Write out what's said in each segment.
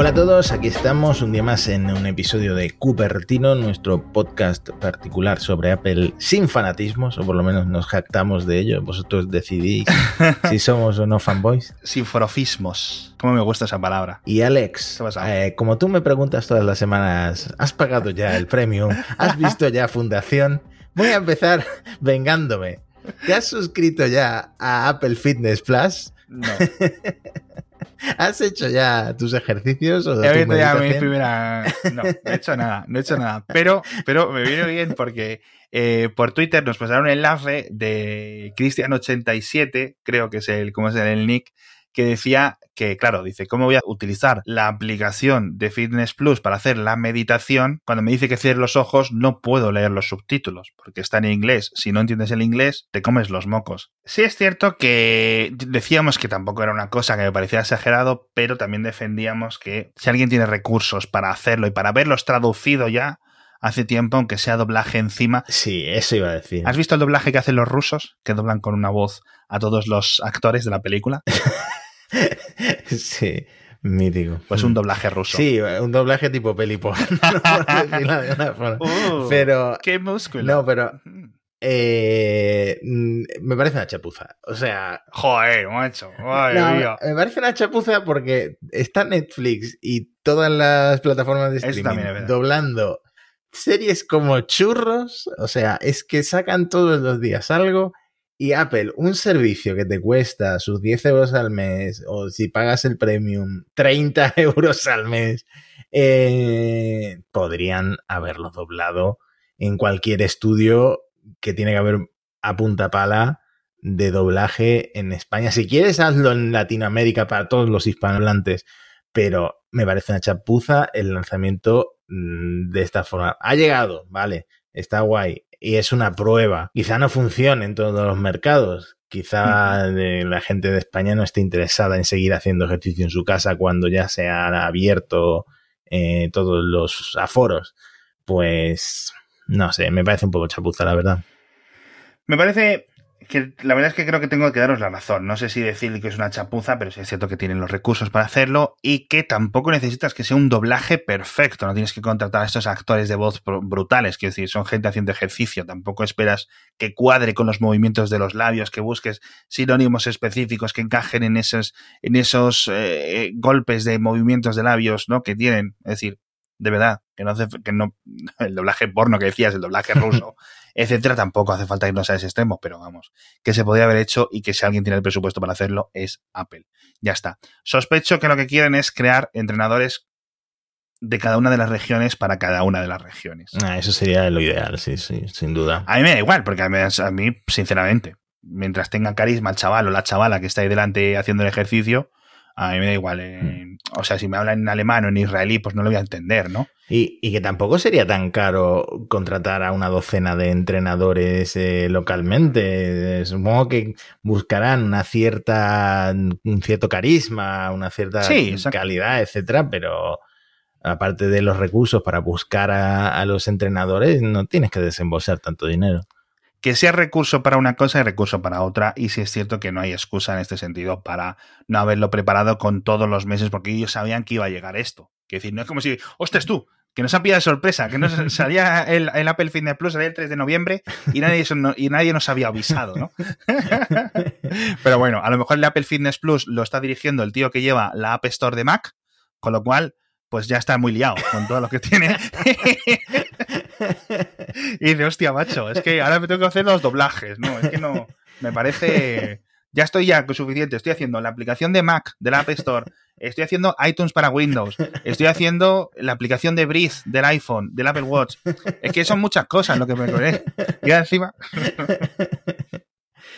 Hola a todos, aquí estamos un día más en un episodio de Cupertino, nuestro podcast particular sobre Apple sin fanatismos, o por lo menos nos jactamos de ello. Vosotros decidís si somos o no fanboys. Sin forofismos. ¿Cómo me gusta esa palabra? Y Alex, eh, como tú me preguntas todas las semanas, ¿has pagado ya el premium? ¿Has visto ya Fundación? Voy a empezar vengándome. ¿Te has suscrito ya a Apple Fitness Plus? No. ¿Has hecho ya tus ejercicios? O He tu visto ya mi primera. No, no he hecho nada, no he hecho nada. Pero, pero me viene bien porque eh, por Twitter nos pasaron un enlace de Cristian87, creo que es el, ¿cómo es el nick? Que decía que, claro, dice, ¿cómo voy a utilizar la aplicación de Fitness Plus para hacer la meditación? Cuando me dice que cierre los ojos, no puedo leer los subtítulos, porque está en inglés. Si no entiendes el inglés, te comes los mocos. Sí es cierto que decíamos que tampoco era una cosa que me parecía exagerado, pero también defendíamos que si alguien tiene recursos para hacerlo y para verlos traducido ya hace tiempo, aunque sea doblaje encima. Sí, eso iba a decir. ¿Has visto el doblaje que hacen los rusos? Que doblan con una voz a todos los actores de la película. sí, mítico. Pues un doblaje ruso. Sí, un doblaje tipo peli por. Uh, Pero, ¡Qué músculo! no, pero eh, mm, me parece una chapuza. O sea, Joder, macho. No, me parece una chapuza porque está Netflix y todas las plataformas de streaming doblando series como churros. O sea, es que sacan todos los días algo. Y Apple, un servicio que te cuesta sus 10 euros al mes, o si pagas el premium, 30 euros al mes, eh, podrían haberlo doblado en cualquier estudio que tiene que haber a punta pala de doblaje en España. Si quieres, hazlo en Latinoamérica para todos los hispanohablantes, pero me parece una chapuza el lanzamiento mm, de esta forma. Ha llegado, vale, está guay. Y es una prueba. Quizá no funcione en todos los mercados. Quizá la gente de España no esté interesada en seguir haciendo ejercicio en su casa cuando ya se han abierto eh, todos los aforos. Pues no sé, me parece un poco chapuza, la verdad. Me parece que la verdad es que creo que tengo que daros la razón. No sé si decir que es una chapuza, pero sí es cierto que tienen los recursos para hacerlo y que tampoco necesitas que sea un doblaje perfecto. No tienes que contratar a estos actores de voz br- brutales, quiero decir, son gente haciendo ejercicio. Tampoco esperas que cuadre con los movimientos de los labios, que busques sinónimos específicos que encajen en esos, en esos eh, golpes de movimientos de labios, ¿no? Que tienen. Es decir, de verdad, que no hace, que no, el doblaje porno que decías, el doblaje ruso, etcétera, tampoco hace falta irnos a ese extremo, pero vamos, que se podría haber hecho y que si alguien tiene el presupuesto para hacerlo es Apple. Ya está. Sospecho que lo que quieren es crear entrenadores de cada una de las regiones para cada una de las regiones. Ah, eso sería lo ideal, sí, sí, sin duda. A mí me da igual, porque a mí, a mí, sinceramente, mientras tenga carisma el chaval o la chavala que está ahí delante haciendo el ejercicio, a mí me da igual. eh, O sea, si me habla en alemán o en israelí, pues no lo voy a entender, ¿no? Y, y que tampoco sería tan caro contratar a una docena de entrenadores eh, localmente. Supongo que buscarán una cierta, un cierto carisma, una cierta Sí, calidad, etcétera, pero aparte de los recursos para buscar a, a los entrenadores, no tienes que desembolsar tanto dinero. Que sea recurso para una cosa y recurso para otra. Y si es cierto que no hay excusa en este sentido para no haberlo preparado con todos los meses, porque ellos sabían que iba a llegar esto. Que decir, no es como si, ostras tú, que nos ha pillado de sorpresa, que nos salía el, el Apple Fitness Plus salía el 3 de noviembre y nadie, no- y nadie nos había avisado, ¿no? Pero bueno, a lo mejor el Apple Fitness Plus lo está dirigiendo el tío que lleva la App Store de Mac, con lo cual, pues ya está muy liado con todo lo que tiene. Y dice, hostia, macho, es que ahora me tengo que hacer los doblajes, ¿no? Es que no, me parece... Ya estoy ya suficiente, estoy haciendo la aplicación de Mac del App Store, estoy haciendo iTunes para Windows, estoy haciendo la aplicación de Breathe del iPhone, del Apple Watch. Es que son muchas cosas lo que me poné. Y encima...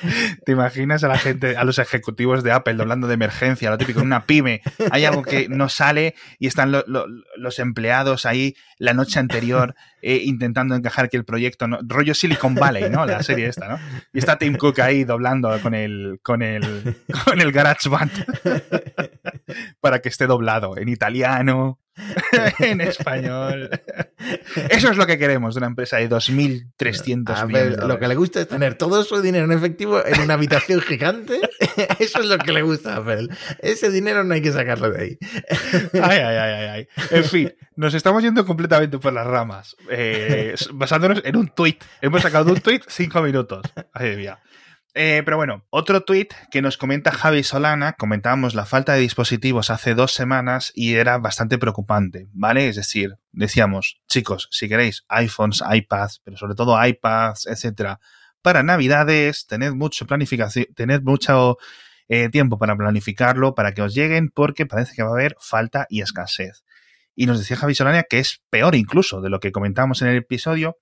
¿Te imaginas a la gente, a los ejecutivos de Apple doblando de emergencia, lo típico, en una pyme, hay algo que no sale y están lo- lo- los empleados ahí la noche anterior eh, intentando encajar que el proyecto, no, rollo Silicon Valley, ¿no? La serie esta, ¿no? Y está Tim Cook ahí doblando con el, con el, con el GarageBand para que esté doblado en italiano, en español. Eso es lo que queremos de una empresa de 2.300 millones. Lo que le gusta es tener todo su dinero en efectivo en una habitación gigante. Eso es lo que le gusta a Apple. Ese dinero no hay que sacarlo de ahí. Ay, ay, ay, ay. En fin, nos estamos yendo completamente por las ramas. Eh, basándonos en un tweet. Hemos sacado un tweet cinco minutos. Ay, mía. Eh, pero bueno, otro tweet que nos comenta Javi Solana, comentábamos la falta de dispositivos hace dos semanas y era bastante preocupante, ¿vale? Es decir, decíamos, chicos, si queréis iPhones, iPads, pero sobre todo iPads, etcétera, para Navidades, tened mucho planificación, tened mucho eh, tiempo para planificarlo, para que os lleguen, porque parece que va a haber falta y escasez. Y nos decía Javi Solana que es peor incluso de lo que comentábamos en el episodio,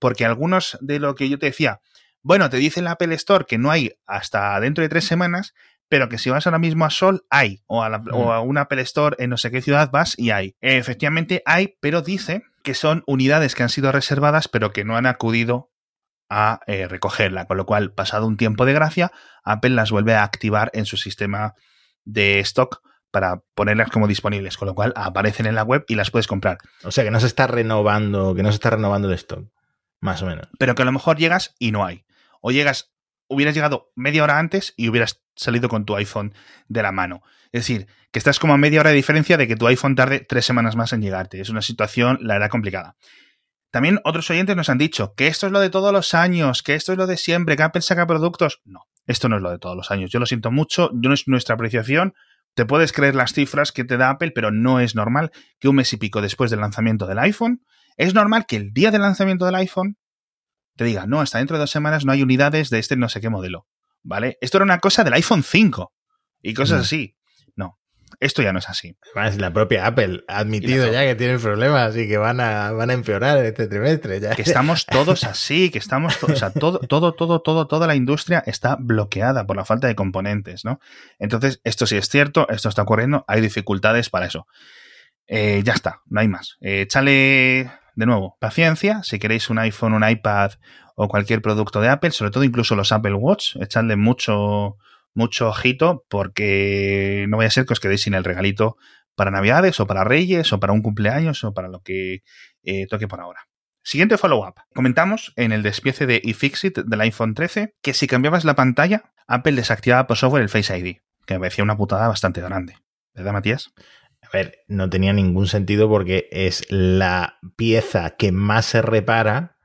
porque algunos de lo que yo te decía, bueno, te dice la Apple Store que no hay hasta dentro de tres semanas, pero que si vas ahora mismo a Sol, hay. O a, la, o mm. a una Apple Store en no sé qué ciudad vas y hay. efectivamente hay, pero dice que son unidades que han sido reservadas, pero que no han acudido a eh, recogerla. Con lo cual, pasado un tiempo de gracia, Apple las vuelve a activar en su sistema de stock para ponerlas como disponibles, con lo cual aparecen en la web y las puedes comprar. O sea que no se está renovando, que no se está renovando el stock, más o menos. Pero que a lo mejor llegas y no hay o llegas, hubieras llegado media hora antes y hubieras salido con tu iPhone de la mano. Es decir, que estás como a media hora de diferencia de que tu iPhone tarde tres semanas más en llegarte. Es una situación, la verdad, complicada. También otros oyentes nos han dicho que esto es lo de todos los años, que esto es lo de siempre, que Apple saca productos. No, esto no es lo de todos los años. Yo lo siento mucho, no es nuestra apreciación. Te puedes creer las cifras que te da Apple, pero no es normal que un mes y pico después del lanzamiento del iPhone, es normal que el día del lanzamiento del iPhone te diga, no, hasta dentro de dos semanas no hay unidades de este no sé qué modelo. ¿Vale? Esto era una cosa del iPhone 5 y cosas mm. así. No, esto ya no es así. Además, la propia Apple ha admitido ya que tienen problemas y que van a, van a empeorar este trimestre. Ya. Que estamos todos así, que estamos, o sea, todo, todo, todo, todo, toda la industria está bloqueada por la falta de componentes, ¿no? Entonces, esto sí es cierto, esto está ocurriendo, hay dificultades para eso. Eh, ya está, no hay más. Eh, échale de nuevo, paciencia. Si queréis un iPhone, un iPad o cualquier producto de Apple, sobre todo incluso los Apple Watch, echadle mucho, mucho ojito porque no vaya a ser que os quedéis sin el regalito para Navidades o para Reyes o para un cumpleaños o para lo que eh, toque por ahora. Siguiente follow-up. Comentamos en el despiece de iFixit del iPhone 13 que si cambiabas la pantalla, Apple desactivaba por software el Face ID, que me parecía una putada bastante grande. ¿Verdad, Matías? A ver, no tenía ningún sentido porque es la pieza que más se repara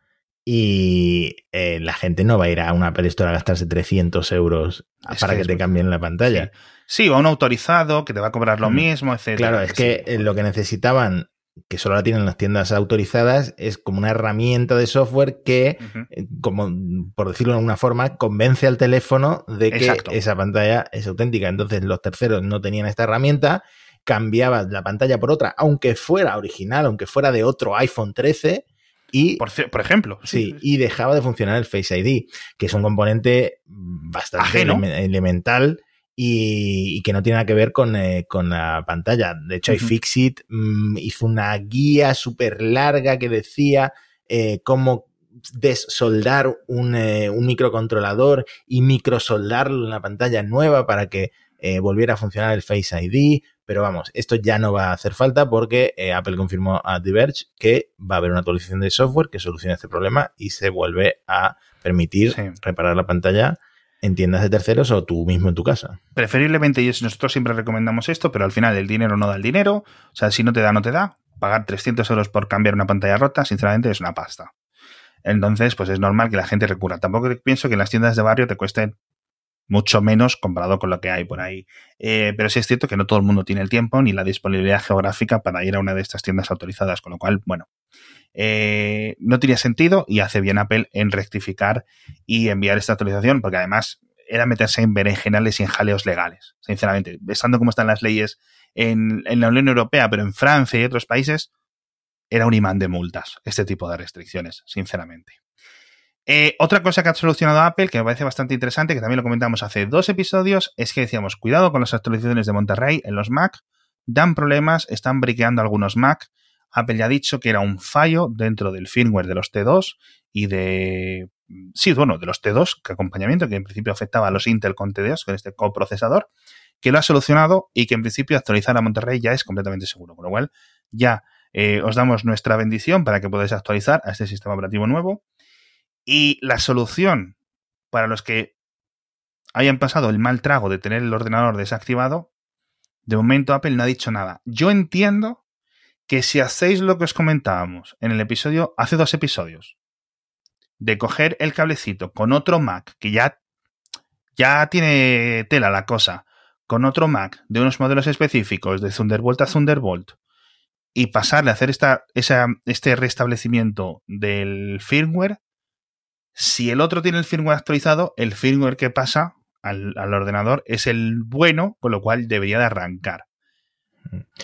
y eh, la gente no va a ir a una Apple Store a gastarse 300 euros para que, te cambien la pantalla. Sí. o a un autorizado que te va a cobrar lo mm. mismo, etc. Claro, es que eh, lo que necesitaban que solo la tienen las tiendas autorizadas, es como una herramienta de software que, eh, como por decirlo de alguna forma, convence al teléfono de que esa pantalla es auténtica. Entonces los terceros no tenían esta herramienta cambiabas la pantalla por otra, aunque fuera original, aunque fuera de otro iPhone 13, y, por, por, ejemplo. Sí, y dejaba de funcionar el Face ID, que es un componente bastante elemental y, que no tiene nada que ver con, eh, la pantalla. De hecho, iFixit mm, hizo una guía súper larga que decía eh, cómo desoldar un, eh, un, microcontrolador y microsoldarlo en la pantalla nueva para que volviera a funcionar el Face ID. Pero vamos, esto ya no va a hacer falta porque eh, Apple confirmó a Diverge que va a haber una actualización de software que solucione este problema y se vuelve a permitir reparar la pantalla en tiendas de terceros o tú mismo en tu casa. Preferiblemente, y nosotros siempre recomendamos esto, pero al final el dinero no da el dinero. O sea, si no te da, no te da. Pagar 300 euros por cambiar una pantalla rota, sinceramente, es una pasta. Entonces, pues es normal que la gente recurra. Tampoco pienso que las tiendas de barrio te cuesten mucho menos comparado con lo que hay por ahí. Eh, pero sí es cierto que no todo el mundo tiene el tiempo ni la disponibilidad geográfica para ir a una de estas tiendas autorizadas, con lo cual, bueno, eh, no tenía sentido y hace bien Apple en rectificar y enviar esta actualización, porque además era meterse en berenjenales y en jaleos legales, sinceramente. Estando como están las leyes en, en la Unión Europea, pero en Francia y otros países, era un imán de multas este tipo de restricciones, sinceramente. Eh, otra cosa que ha solucionado Apple, que me parece bastante interesante, que también lo comentamos hace dos episodios, es que decíamos, cuidado con las actualizaciones de Monterrey en los Mac, dan problemas, están briqueando algunos Mac. Apple ya ha dicho que era un fallo dentro del firmware de los T2 y de... Sí, bueno, de los T2, que acompañamiento, que en principio afectaba a los Intel con T2, con este coprocesador, que lo ha solucionado y que en principio actualizar a Monterrey ya es completamente seguro, con lo cual ya eh, os damos nuestra bendición para que podáis actualizar a este sistema operativo nuevo. Y la solución para los que hayan pasado el mal trago de tener el ordenador desactivado, de momento Apple no ha dicho nada. Yo entiendo que si hacéis lo que os comentábamos en el episodio, hace dos episodios, de coger el cablecito con otro Mac, que ya, ya tiene tela la cosa, con otro Mac de unos modelos específicos de Thunderbolt a Thunderbolt, y pasarle a hacer esta, este restablecimiento del firmware, si el otro tiene el firmware actualizado, el firmware que pasa al, al ordenador es el bueno, con lo cual debería de arrancar.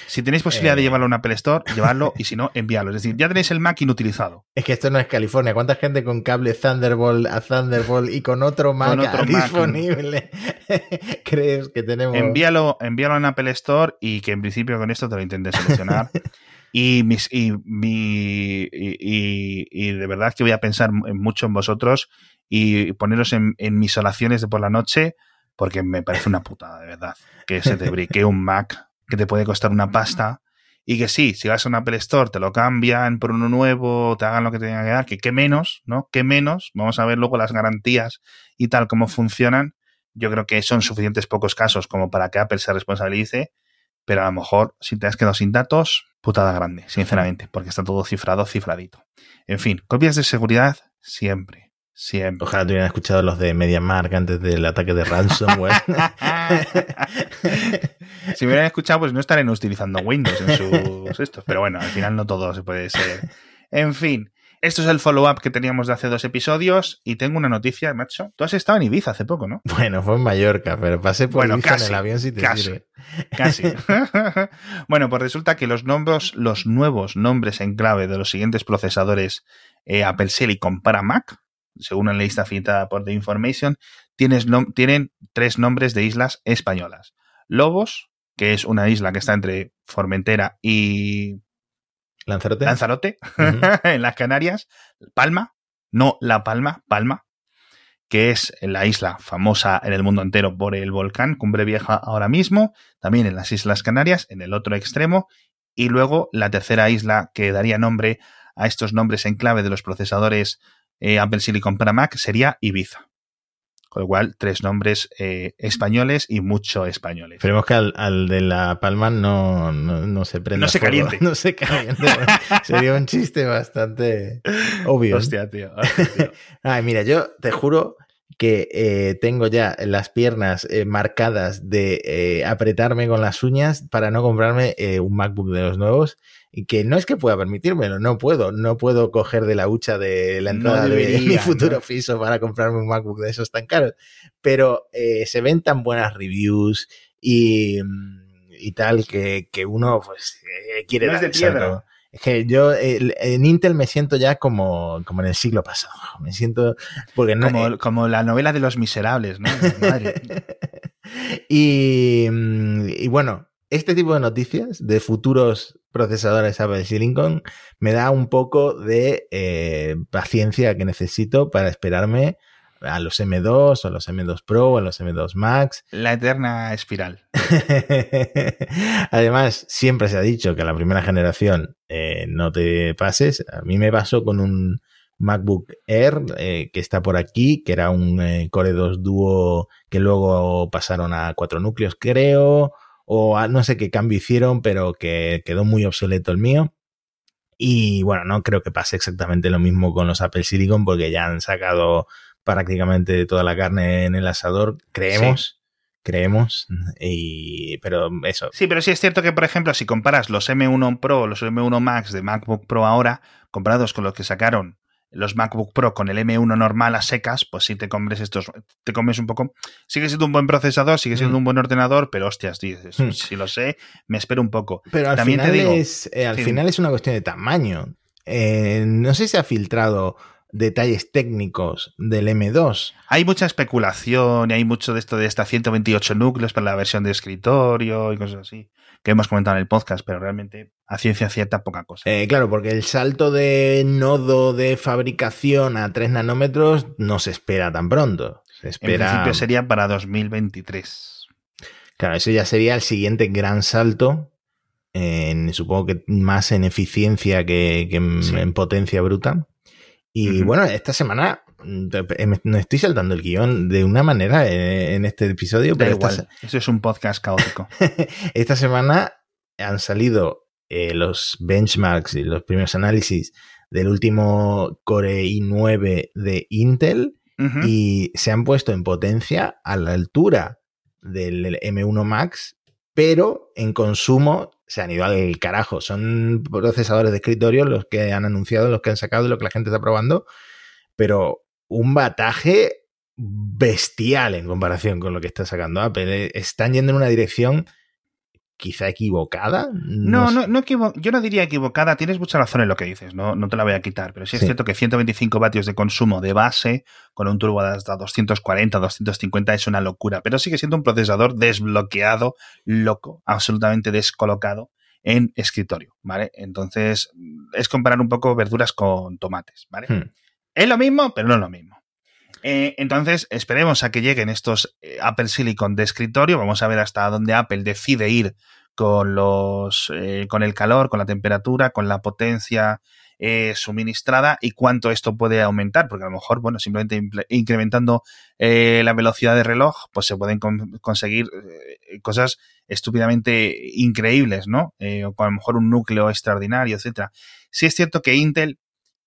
Si tenéis posibilidad de eh. llevarlo a un Apple Store, llevarlo y si no, enviarlo. Es decir, ya tenéis el Mac inutilizado. Es que esto no es California. ¿Cuánta gente con cable Thunderbolt a Thunderbolt y con otro Mac disponible crees que tenemos? Envíalo, envíalo a un Apple Store y que en principio con esto te lo intentes solucionar. y, mis, y, mi, y, de verdad que voy a pensar mucho en vosotros y poneros en, en mis oraciones de por la noche porque me parece una putada, de verdad, que se te brique un Mac que te puede costar una pasta y que sí, si vas a un Apple Store te lo cambian por uno nuevo, te hagan lo que te tengan que dar, que qué menos, ¿no? ¿Qué menos? Vamos a ver luego las garantías y tal, cómo funcionan. Yo creo que son suficientes pocos casos como para que Apple se responsabilice, pero a lo mejor si te has quedado sin datos, putada grande, sinceramente, porque está todo cifrado, cifradito. En fin, copias de seguridad siempre. Siempre. Ojalá te hubieran escuchado los de MediaMark antes del ataque de ransomware. si me hubieran escuchado, pues no estarían utilizando Windows en sus estos. Pero bueno, al final no todo se puede ser. En fin, esto es el follow-up que teníamos de hace dos episodios y tengo una noticia, macho. Tú has estado en Ibiza hace poco, ¿no? Bueno, fue en Mallorca, pero pasé por Ibiza en el avión si te casi, sirve. Casi. bueno, pues resulta que los nombres, los nuevos nombres en clave de los siguientes procesadores eh, Apple Silicon para Mac según la lista citada por The Information, tienen tres nombres de islas españolas. Lobos, que es una isla que está entre Formentera y Lanzarote, Lanzarote en las Canarias. Palma, no La Palma, Palma, que es la isla famosa en el mundo entero por el volcán Cumbre Vieja ahora mismo, también en las Islas Canarias, en el otro extremo, y luego la tercera isla que daría nombre a estos nombres en clave de los procesadores eh, Apple Silicon para Mac sería Ibiza. Con lo cual, tres nombres eh, españoles y mucho españoles. Esperemos que al, de La Palma no, no, se prenda. No se caliente. No se caliente. sería un chiste bastante obvio. Hostia, tío. Ay, mira, yo te juro que eh, tengo ya las piernas marcadas de apretarme con las uñas para no comprarme un MacBook de los nuevos y que no es que pueda permitírmelo, no puedo, no puedo coger de la hucha de la entrada de mi futuro piso para comprarme un MacBook de esos tan caros, pero eh, se ven tan buenas reviews y, y tal que, que, uno pues eh, quiere no dar es de piedra. Es que yo en Intel me siento ya como, como en el siglo pasado. Me siento. Porque no, como, como la novela de los miserables, ¿no? Madre. y, y bueno, este tipo de noticias de futuros procesadores Apple Silicon me da un poco de eh, paciencia que necesito para esperarme a los M2 o los M2 Pro o a los M2 Max. La eterna espiral. Además, siempre se ha dicho que a la primera generación eh, no te pases. A mí me pasó con un MacBook Air eh, que está por aquí, que era un Core 2 Duo que luego pasaron a cuatro núcleos, creo o no sé qué cambio hicieron, pero que quedó muy obsoleto el mío. Y bueno, no creo que pase exactamente lo mismo con los Apple Silicon porque ya han sacado prácticamente toda la carne en el asador, creemos. Creemos, y, pero eso. Sí, pero sí es cierto que, por ejemplo, si comparas los M1 Pro los M1 Max de MacBook Pro ahora, comparados con los que sacaron los MacBook Pro con el M1 normal a secas, pues si te comes estos, te comes un poco. Sigue siendo un buen procesador, sigue siendo mm. un buen ordenador, pero hostias, dices, mm. si lo sé, me espero un poco. Pero al, También final, te digo, es, eh, al final es una cuestión de tamaño. Eh, no sé si ha filtrado detalles técnicos del M2. Hay mucha especulación y hay mucho de esto de hasta 128 núcleos para la versión de escritorio y cosas así que hemos comentado en el podcast, pero realmente a ciencia cierta poca cosa. Eh, claro, porque el salto de nodo de fabricación a 3 nanómetros no se espera tan pronto. Se espera... En principio sería para 2023. Claro, eso ya sería el siguiente gran salto en, supongo que más en eficiencia que, en, potencia bruta. Y bueno, esta semana me estoy saltando el guion de una manera en, este episodio, pero igual. Eso es un podcast caótico. esta semana han salido eh, los benchmarks y los primeros análisis del último Core i9 de Intel y se han puesto en potencia a la altura del M1 Max, pero en consumo se han ido al carajo. Son procesadores de escritorio los que han anunciado, los que han sacado y lo que la gente está probando, pero un bataje bestial en comparación con lo que está sacando Apple. Están yendo en una dirección quizá equivocada. No, no, no, yo no diría equivocada, tienes mucha razón en lo que dices, no, no te la voy a quitar, pero sí es cierto que 125 vatios de consumo de base con un turbo de hasta 240, 250 es una locura, pero sigue siendo un procesador desbloqueado, loco, absolutamente descolocado en escritorio, ¿vale? Entonces, es comparar un poco verduras con tomates, ¿vale? Hmm. Es lo mismo, pero no es lo mismo. Eh, entonces, esperemos a que lleguen estos eh, Apple Silicon de escritorio. Vamos a ver hasta dónde Apple decide ir con los eh, con el calor, con la temperatura, con la potencia suministrada y cuánto esto puede aumentar, porque a lo mejor, bueno, simplemente incrementando la velocidad de reloj, pues se pueden conseguir cosas estúpidamente increíbles, ¿no? o a lo mejor un núcleo extraordinario, etcétera. Sí es cierto que Intel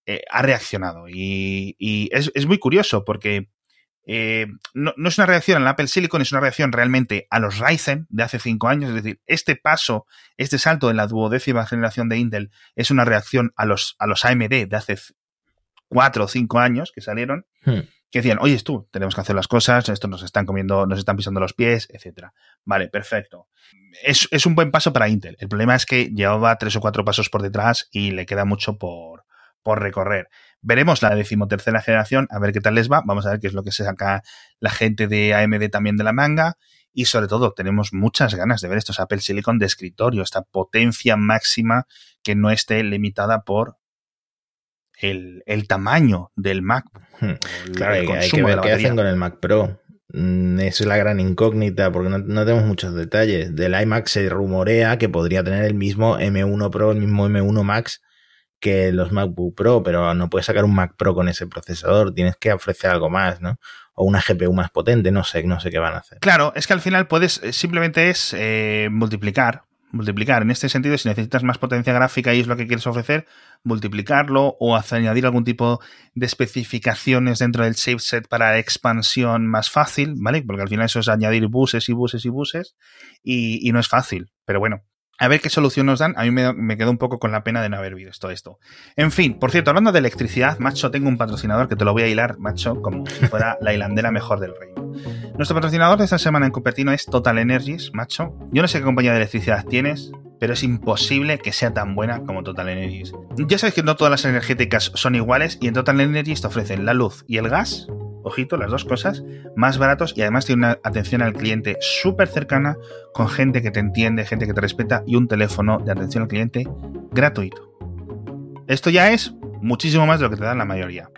eh, ha reaccionado. Y, es, muy curioso porque eh, no, es una reacción al Apple Silicon, es una reacción realmente a los Ryzen de hace cinco años. Es decir, este paso, este salto en la duodécima generación de Intel es una reacción a los, a los AMD de hace cuatro o cinco años que salieron. Hmm. Que decían, oye, tú, tenemos que hacer las cosas, esto nos están comiendo, nos están pisando los pies, etcétera. Vale, perfecto. Es, es un buen paso para Intel. El problema es que llevaba tres o cuatro pasos por detrás y le queda mucho por, por recorrer. Veremos la decimotercera generación, a ver qué tal les va. Vamos a ver qué es lo que se saca la gente de AMD también de la manga. Y sobre todo, tenemos muchas ganas de ver estos Apple Silicon de escritorio, esta potencia máxima que no esté limitada por el, tamaño del Mac. Hmm. claro, hay que ver qué hacen con el Mac Pro. Mm, Esa es la gran incógnita, porque no, no, tenemos muchos detalles. Del iMac se rumorea que podría tener el mismo M1 Pro, el mismo M1 Max que los MacBook Pro, pero no puedes sacar un Mac Pro con ese procesador, tienes que ofrecer algo más, ¿no? O una GPU más potente, no sé, no sé qué van a hacer. Claro, es que al final puedes, eh, simplemente es eh, multiplicar, multiplicar. En este sentido, si necesitas más potencia gráfica y es lo que quieres ofrecer, multiplicarlo o añadir algún tipo de especificaciones dentro del chipset para expansión más fácil, ¿vale? Porque al final eso es añadir buses y buses y buses y, y no es fácil. Pero bueno, a ver qué solución nos dan. A mí me, quedo un poco con la pena de no haber visto esto. En fin, por cierto, hablando de electricidad, macho, tengo un patrocinador que te lo voy a hilar, macho, como si fuera la hilandera mejor del reino. Nuestro patrocinador de esta semana en Cupertino es Total Energies, macho. Yo no sé qué compañía de electricidad tienes, pero es imposible que sea tan buena como Total Energies. Ya sabes que no todas las energéticas son iguales y en Total Energies te ofrecen la luz y el gas ojito, las dos cosas, más baratos y además tiene una atención al cliente súper cercana, con gente que te entiende, gente que te respeta y un teléfono de atención al cliente gratuito. Esto ya es muchísimo más de lo que te dan la mayoría.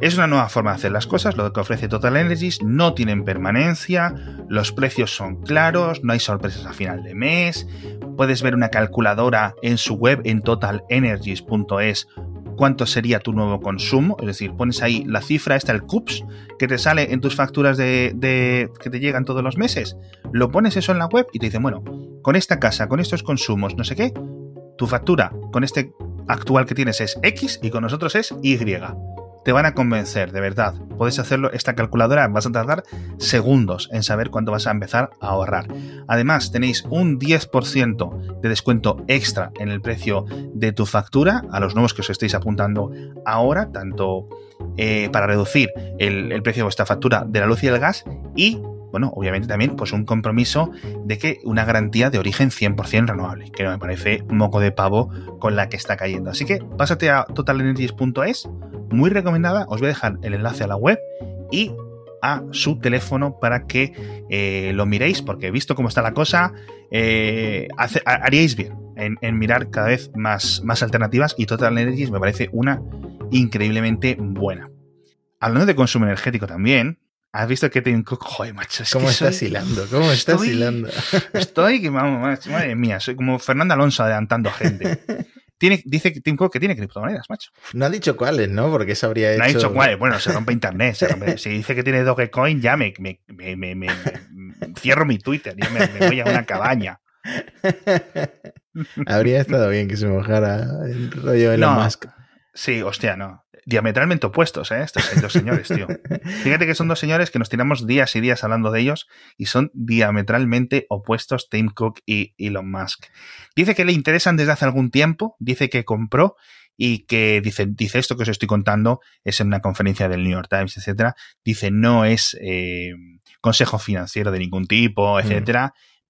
Es una nueva forma de hacer las cosas, lo que ofrece Total Energies, no tienen permanencia, los precios son claros, no hay sorpresas a final de mes, puedes ver una calculadora en su web en totalenergies.es cuánto sería tu nuevo consumo, es decir, pones ahí la cifra, está el CUPS, que te sale en tus facturas de, que te llegan todos los meses, lo pones eso en la web y te dicen, bueno, con esta casa, con estos consumos, no sé qué, tu factura con este actual que tienes es X y con nosotros es Y te van a convencer, de verdad. Puedes hacerlo, esta calculadora vas a tardar segundos en saber cuánto vas a empezar a ahorrar. Además, tenéis un 10% de descuento extra en el precio de tu factura a los nuevos que os estéis apuntando ahora, tanto eh, para reducir el, el precio de vuestra factura de la luz y el gas y bueno, obviamente también pues un compromiso de que una garantía de origen 100% renovable, que me parece moco de pavo con la que está cayendo. Así que pásate a totalenergies.es, muy recomendada, os voy a dejar el enlace a la web y a su teléfono para que eh, lo miréis, porque visto cómo está la cosa, eh, haríais bien en, mirar cada vez más, más alternativas y Total Energies me parece una increíblemente buena. Hablando de consumo energético también, ¿Has visto que Tim Cook? Joder, macho. ¿Cómo estás hilando? ¿Cómo estás estoy, hilando? Estoy que, vamos, madre mía, soy como Fernando Alonso adelantando gente. Tiene, dice Tim Cook que tiene criptomonedas, macho. No ha dicho cuáles, ¿no? Porque eso habría hecho... No ha dicho cuáles. Bueno, se rompe internet. Si dice que tiene Dogecoin, ya me, me, me, me cierro mi Twitter. Ya me, voy a una cabaña. habría estado bien que se mojara el rollo de Elon Musk. Sí, hostia, no diametralmente opuestos, ¿eh? Estos dos señores, tío. Fíjate que son dos señores que nos tiramos días y días hablando de ellos y son diametralmente opuestos Tim Cook y Elon Musk. Dice que le interesan desde hace algún tiempo, dice que compró y que dice, dice esto que os estoy contando es en una conferencia del New York Times, etcétera. Dice no es eh, consejo financiero de ningún tipo, mm.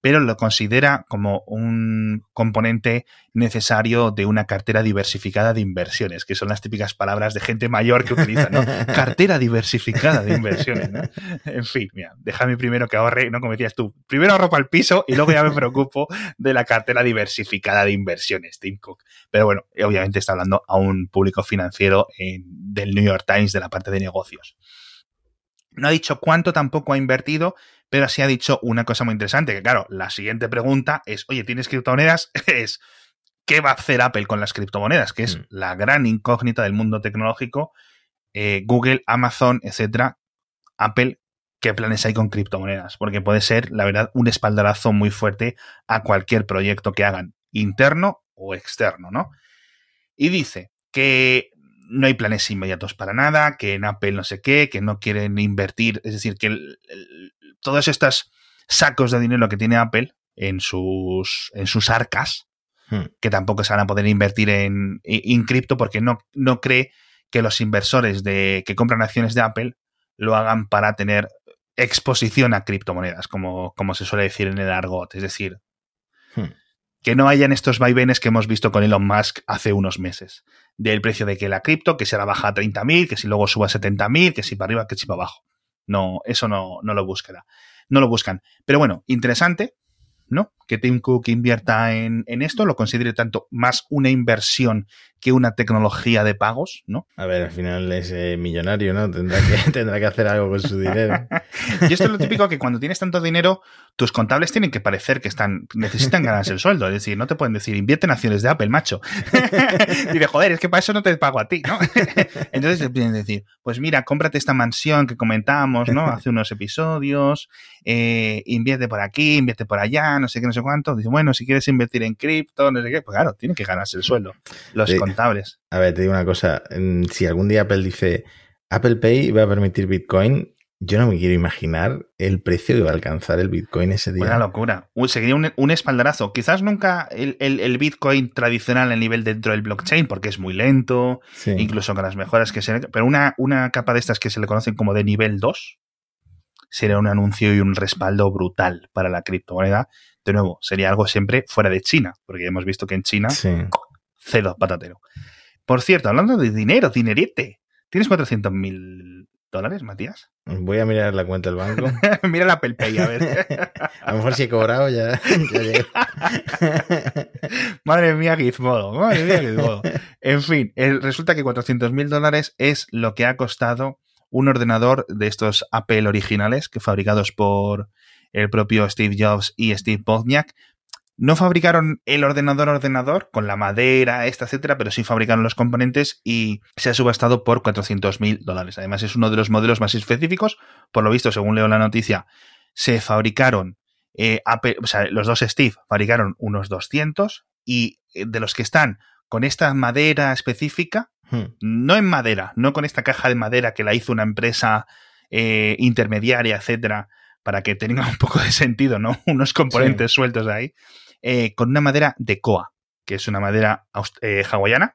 Pero lo considera como un componente necesario de una cartera diversificada de inversiones, que son las típicas palabras de gente mayor que utiliza, ¿no? cartera diversificada de inversiones, ¿no? En fin, mira, déjame primero que ahorre, ¿no? Como decías tú, primero ahorro para el piso y luego ya me preocupo de la cartera diversificada de inversiones, Tim Cook. Pero bueno, obviamente está hablando a un público financiero del New York Times de la parte de negocios. No ha dicho cuánto tampoco ha invertido, pero sí ha dicho una cosa muy interesante, que claro, la siguiente pregunta es, oye, ¿tienes criptomonedas? es, ¿qué va a hacer Apple con las criptomonedas? Que es mm. la gran incógnita del mundo tecnológico. Eh, Google, Amazon, etcétera. Apple, ¿qué planes hay con criptomonedas? Porque puede ser, la verdad, un espaldarazo muy fuerte a cualquier proyecto que hagan, interno o externo, ¿no? Y dice que no hay planes inmediatos para nada, que en Apple no sé qué, que no quieren invertir, es decir, que todos estos sacos de dinero que tiene Apple en sus, en sus arcas, hmm. que tampoco se van a poder invertir en, cripto porque no, no cree que los inversores de, que compran acciones de Apple lo hagan para tener exposición a criptomonedas, como, como se suele decir en el argot. Es decir, hmm. Que no hayan estos vaivenes que hemos visto con Elon Musk hace unos meses. Del precio de que la cripto, que se la baja a 30.000, que si luego suba a 70.000, que si para arriba, que si para abajo. No, eso no, no lo buscará. No lo buscan. Pero bueno, interesante, ¿no? Que Tim Cook invierta en, en, esto, lo considere tanto más una inversión que una tecnología de pagos, ¿no? A ver, al final es eh, millonario, ¿no? Tendrá que, tendrá que hacer algo con su dinero. y esto es lo típico que cuando tienes tanto dinero, tus contables tienen que parecer que están, necesitan ganarse el sueldo. Es decir, no te pueden decir, invierte en acciones de Apple, macho. Dice, joder, es que para eso no te pago a ti, ¿no? Entonces te pueden decir, pues mira, cómprate esta mansión que comentamos, ¿no? Hace unos episodios, eh, invierte por aquí, invierte por allá, no sé qué, no sé cuánto. Dice, bueno, si quieres invertir en cripto, no sé qué, pues claro, tienen que ganarse el sueldo. Los a ver, te digo una cosa. Si algún día Apple dice Apple Pay va a permitir Bitcoin, yo no me quiero imaginar el precio que va a alcanzar el Bitcoin ese día. Una locura. sería un, espaldarazo. Quizás nunca el, Bitcoin tradicional a nivel dentro del blockchain, porque es muy lento, incluso con las mejoras que se... Pero una, una capa de estas que se le conocen como de nivel 2 sería un anuncio y un respaldo brutal para la criptomoneda. De nuevo, sería algo siempre fuera de China, porque hemos visto que en China cedo patatero. Por cierto, hablando de dinero, dinerete. ¿Tienes 400 mil dólares, Matías? Voy a mirar la cuenta del banco. Mira la Pelpay, a ver. a lo mejor si he cobrado ya. madre mía, Gizmodo. Madre mía, Gizmodo. En fin, resulta que 400 mil dólares es lo que ha costado un ordenador de estos Apple originales, que fabricados por el propio Steve Jobs y Steve Wozniak, no fabricaron el ordenador ordenador con la madera, esta, etcétera, pero sí fabricaron los componentes y se ha subastado por 400 mil dólares. Además, es uno de los modelos más específicos. Por lo visto, según leo la noticia, se fabricaron, eh, o sea, los dos Steve fabricaron unos 200 y eh, de los que están con esta madera específica, hmm. no en madera, no con esta caja de madera que la hizo una empresa eh, intermediaria, etcétera, para que tenga un poco de sentido, ¿no? Unos componentes sueltos ahí. Eh, con una madera de coa, que es una madera eh, hawaiana.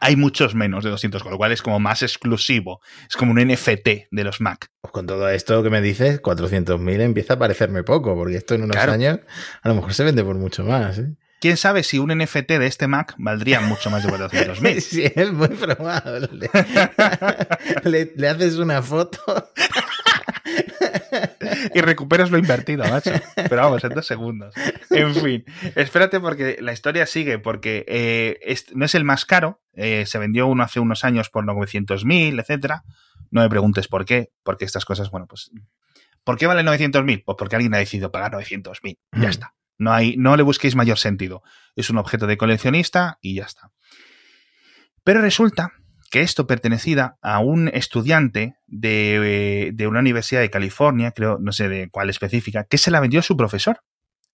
Hay muchos menos de 200, con lo cual es como más exclusivo. Es como un NFT de los Mac. Pues con todo esto que me dices, 400.000 empieza a parecerme poco, porque esto en unos años a lo mejor se vende por mucho más. ¿eh? ¿Quién sabe si un NFT de este Mac valdría mucho más de 400.000? sí, es muy probable. le, le haces una foto y recuperas lo invertido, macho. Pero vamos, en dos segundos. En fin, espérate porque la historia sigue, porque eh, no es el más caro, eh, se vendió uno hace unos años por 900.000, etcétera. No me preguntes por qué, porque estas cosas, bueno, pues... ¿Por qué vale 900.000? Pues porque alguien ha decidido pagar 900.000. Ya está. No, hay, no le busquéis mayor sentido. Es un objeto de coleccionista y ya está. Pero resulta que esto pertenecía a un estudiante de, de, una universidad de California, creo, no sé de cuál específica, que se la vendió a su profesor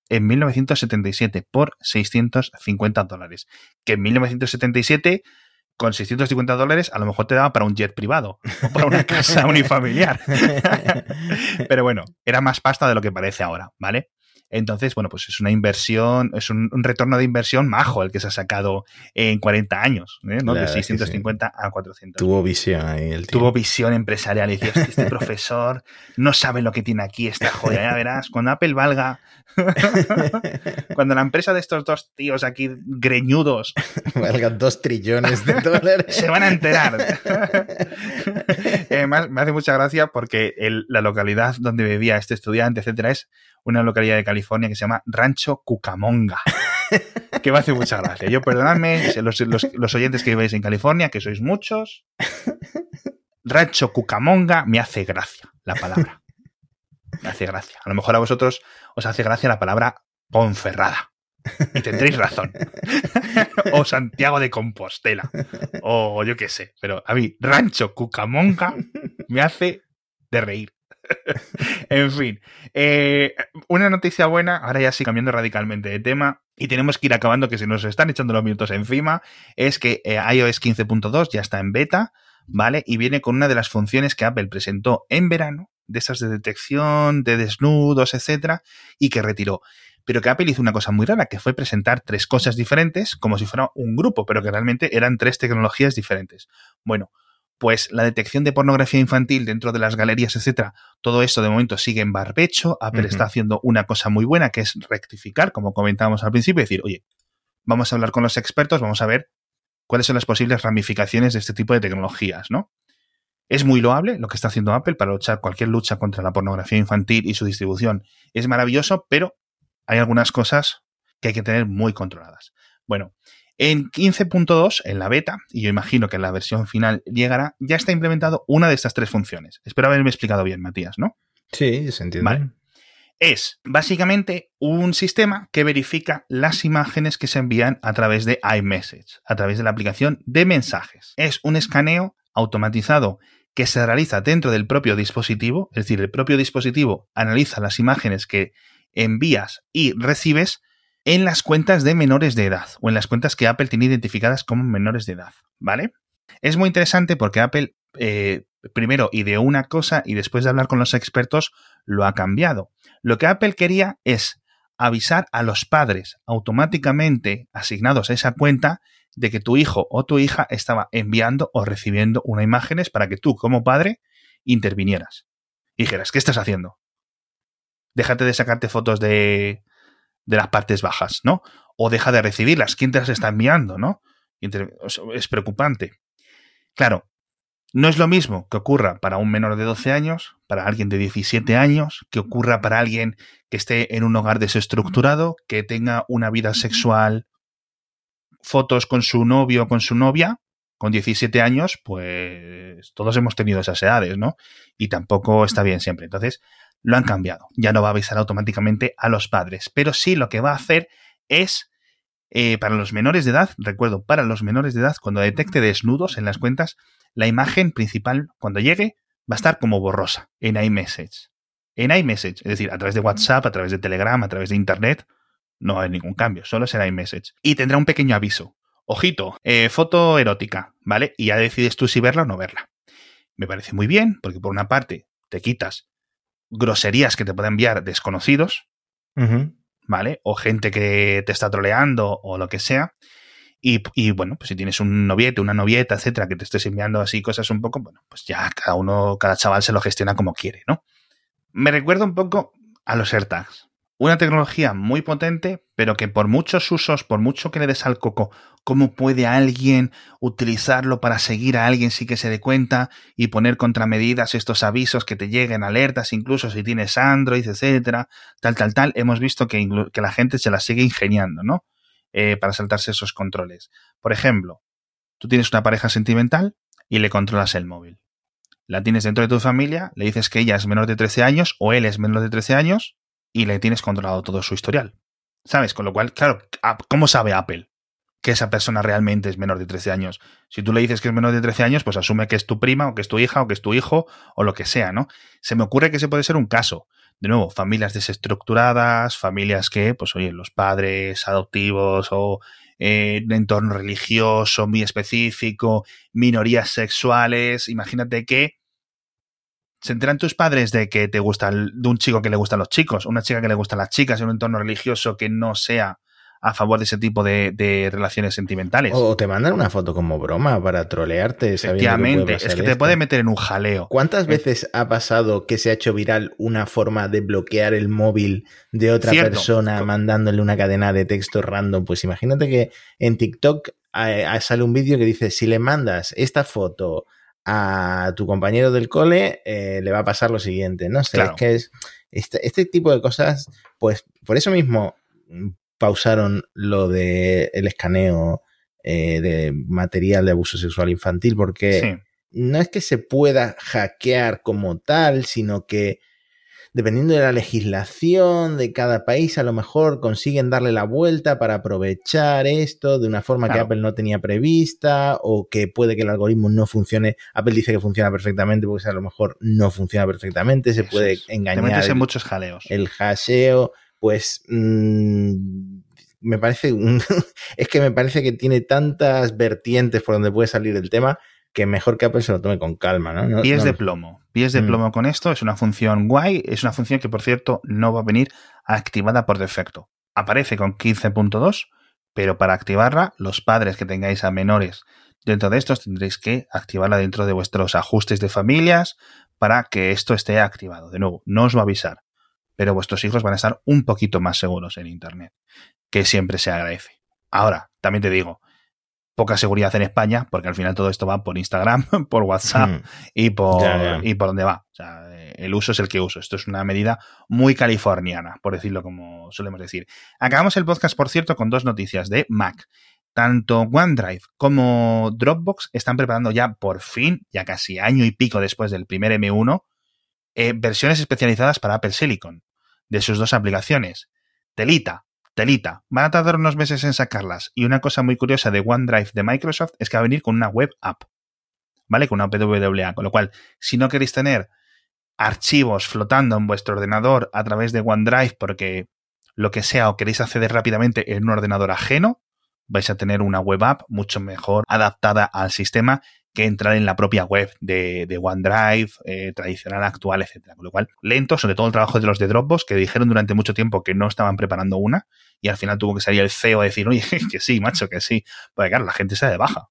en 1977 por 650 dólares. Que en 1977 con 650 dólares a lo mejor te daba para un jet privado o para una casa unifamiliar. Pero bueno, era más pasta de lo que parece ahora, ¿vale? Entonces, bueno, pues es una inversión, es un, retorno de inversión majo el que se ha sacado en 40 años, ¿eh? ¿no? de 650 a 400. Tuvo visión ahí el tío. Tuvo visión empresarial. Y dice, este profesor no sabe lo que tiene aquí esta joya, ya verás. Cuando Apple valga, cuando la empresa de estos dos tíos aquí greñudos valgan dos trillones de dólares, se van a enterar. Además, me hace mucha gracia porque la localidad donde vivía este estudiante, etcétera, es una localidad de California que se llama Rancho Cucamonga. que me hace mucha gracia. Yo, perdonadme, los, oyentes que vivéis en California, que sois muchos. Rancho Cucamonga me hace gracia la palabra. Me hace gracia. A lo mejor a vosotros os hace gracia la palabra Ponferrada. Y tendréis razón. o Santiago de Compostela. O yo qué sé. Pero a mí, Rancho Cucamonga me hace de reír. en fin, eh, una noticia buena, ahora ya sí cambiando radicalmente de tema, y tenemos que ir acabando que se nos están echando los minutos encima, es que eh, iOS 15.2 ya está en beta, ¿vale? Y viene con una de las funciones que Apple presentó en verano, de esas de detección, de desnudos, etcétera, y que retiró. Pero que Apple hizo una cosa muy rara, que fue presentar tres cosas diferentes, como si fuera un grupo, pero que realmente eran tres tecnologías diferentes. Bueno, pues la detección de pornografía infantil dentro de las galerías, etcétera, todo esto de momento sigue en barbecho. Apple está haciendo una cosa muy buena que es rectificar, como comentábamos al principio, y decir, oye, vamos a hablar con los expertos, vamos a ver cuáles son las posibles ramificaciones de este tipo de tecnologías, ¿no? Es muy loable lo que está haciendo Apple para luchar cualquier lucha contra la pornografía infantil y su distribución. Es maravilloso, pero hay algunas cosas que hay que tener muy controladas. Bueno, en 15.2, en la beta, y yo imagino que en la versión final llegará, ya está implementado una de estas tres funciones. Espero haberme explicado bien, Matías, ¿no? Sí, se entiende. Vale. Es básicamente un sistema que verifica las imágenes que se envían a través de iMessage, a través de la aplicación de mensajes. Es un escaneo automatizado que se realiza dentro del propio dispositivo, es decir, el propio dispositivo analiza las imágenes que envías y recibes en las cuentas de menores de edad o en las cuentas que Apple tiene identificadas como menores de edad, ¿vale? Es muy interesante porque Apple eh, primero ideó una cosa y después de hablar con los expertos lo ha cambiado. Lo que Apple quería es avisar a los padres automáticamente asignados a esa cuenta de que tu hijo o tu hija estaba enviando o recibiendo una imágenes para que tú como padre intervinieras. Y dijeras, ¿qué estás haciendo? Déjate de sacarte fotos de, de las partes bajas, ¿no? O deja de recibirlas. ¿Quién te las está enviando, no? Es preocupante. Claro, no es lo mismo que ocurra para un menor de 12 años, para alguien de 17 años, que ocurra para alguien que esté en un hogar desestructurado, que tenga una vida sexual, fotos con su novio o con su novia, con 17 años, pues todos hemos tenido esas edades, ¿no? Y tampoco está bien siempre. Entonces, lo han cambiado. Ya no va a avisar automáticamente a los padres, pero sí lo que va a hacer es eh, para los menores de edad, recuerdo, para los menores de edad, cuando detecte desnudos en las cuentas, la imagen principal, cuando llegue, va a estar como borrosa en iMessage. En iMessage, es decir, a través de WhatsApp, a través de Telegram, a través de Internet, no hay ningún cambio, solo será iMessage. Y tendrá un pequeño aviso. Ojito, eh, foto erótica, ¿vale? Y ya decides tú si verla o no verla. Me parece muy bien, porque por una parte te quitas groserías que te pueden enviar desconocidos, ¿vale? O gente que te está troleando o lo que sea. Y, bueno, pues si tienes un noviete, una novieta, etcétera, que te estés enviando así cosas un poco, bueno, pues ya cada uno, cada chaval se lo gestiona como quiere, ¿no? Me recuerda un poco a los AirTags. Una tecnología muy potente, pero que por muchos usos, por mucho que le des al coco, ¿cómo puede alguien utilizarlo para seguir a alguien sin que se dé cuenta y poner contramedidas estos avisos que te lleguen, alertas, incluso si tienes Android, etcétera, tal, tal, tal? Hemos visto que, que la gente se la sigue ingeniando, ¿no? Eh, para saltarse esos controles. Por ejemplo, tú tienes una pareja sentimental y le controlas el móvil. la tienes dentro de tu familia, le dices que ella es menor de 13 años o él es menor de 13 años y le tienes controlado todo su historial. ¿Sabes? Con lo cual, claro, ¿cómo sabe Apple que esa persona realmente es menor de 13 años? Si tú le dices que es menor de 13 años, pues asume que es tu prima o que es tu hija o que es tu hijo o lo que sea, ¿no? Se me ocurre que ese puede ser un caso. De nuevo, familias desestructuradas, familias que, pues oye, los padres adoptivos o eh, entorno religioso muy específico, minorías sexuales. Imagínate que se enteran tus padres de que te gusta, de un chico que le gustan los chicos, una chica que le gustan las chicas en un entorno religioso que no sea a favor de ese tipo de, relaciones sentimentales. O te mandan una foto como broma para trolearte. Efectivamente, es que te puede meter en un jaleo. ¿Cuántas veces ha pasado que se ha hecho viral una forma de bloquear el móvil de otra persona mandándole una cadena de texto random? Pues imagínate que en TikTok eh, eh, sale un vídeo que dice, si le mandas esta foto a tu compañero del cole, eh, le va a pasar lo siguiente. No sé, es que es este, este tipo de cosas, pues por eso mismo pausaron lo de el escaneo eh, de material de abuso sexual infantil, porque no es que se pueda hackear como tal, sino que dependiendo de la legislación de cada país, a lo mejor consiguen darle la vuelta para aprovechar esto de una forma que Apple no tenía prevista o que puede que el algoritmo no funcione. Apple dice que funciona perfectamente porque a lo mejor no funciona perfectamente, se puede engañar. en muchos jaleos. El hasheo pues mm, me parece, es que me parece que tiene tantas vertientes por donde puede salir el tema que mejor que Apple se lo tome con calma, ¿no? pies de plomo, pies de mm. plomo con esto, es una función guay, es una función que por cierto no va a venir activada por defecto. Aparece con 15.2, pero para activarla, los padres que tengáis a menores dentro de estos tendréis que activarla dentro de vuestros ajustes de familias para que esto esté activado. De nuevo, no os va a avisar pero vuestros hijos van a estar un poquito más seguros en Internet, que siempre se agradece. Ahora, también te digo, poca seguridad en España, porque al final todo esto va por Instagram, por WhatsApp hmm. y por y por donde va. O sea, el uso es el que uso. Esto es una medida muy californiana, por decirlo como solemos decir. Acabamos el podcast, por cierto, con dos noticias de Mac. Tanto OneDrive como Dropbox están preparando ya por fin, ya casi año y pico después del primer M1, eh, versiones especializadas para Apple Silicon de sus dos aplicaciones. Telita, telita. Van a tardar unos meses en sacarlas. Y una cosa muy curiosa de OneDrive de Microsoft es que va a venir con una web app. ¿Vale? Con una PWA. Con lo cual, si no queréis tener archivos flotando en vuestro ordenador a través de OneDrive porque lo que sea o queréis acceder rápidamente en un ordenador ajeno, vais a tener una web app mucho mejor adaptada al sistema que entrar en la propia web de, OneDrive, eh, tradicional, actual, etcétera. Con lo cual, lento, sobre todo el trabajo de los de Dropbox, que dijeron durante mucho tiempo que no estaban preparando una, y al final tuvo que salir el CEO a decir, oye, que sí, macho, que sí. Porque claro, la gente se de baja.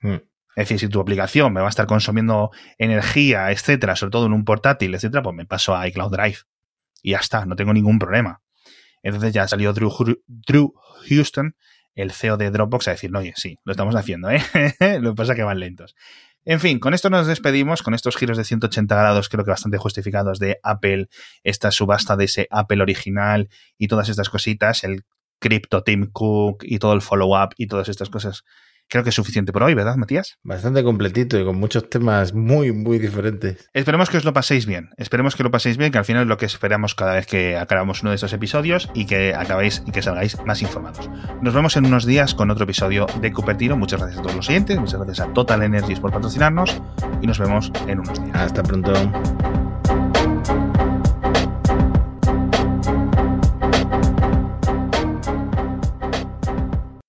Hmm. Es decir, si tu aplicación me va a estar consumiendo energía, etcétera, sobre todo en un portátil, etcétera, pues me paso a iCloud Drive. Y ya está, no tengo ningún problema. Entonces ya salió Drew, Drew Houston el CEO de Dropbox a decir, oye, sí, lo estamos haciendo, ¿eh? lo que pasa es que van lentos. En fin, con esto nos despedimos, con estos giros de 180 grados creo que bastante justificados de Apple, esta subasta de ese Apple original y todas estas cositas, el Crypto Team Cook y todo el follow-up y todas estas cosas creo que es suficiente por hoy, ¿verdad, Matías? Bastante completito y con muchos temas muy, muy diferentes. Esperemos que os lo paséis bien. Esperemos que lo paséis bien, que al final es lo que esperamos cada vez que acabamos uno de estos episodios y que acabéis y que salgáis más informados. Nos vemos en unos días con otro episodio de Cupertino. Muchas gracias a todos los oyentes, muchas gracias a Total Energies por patrocinarnos y nos vemos en unos días. Hasta pronto.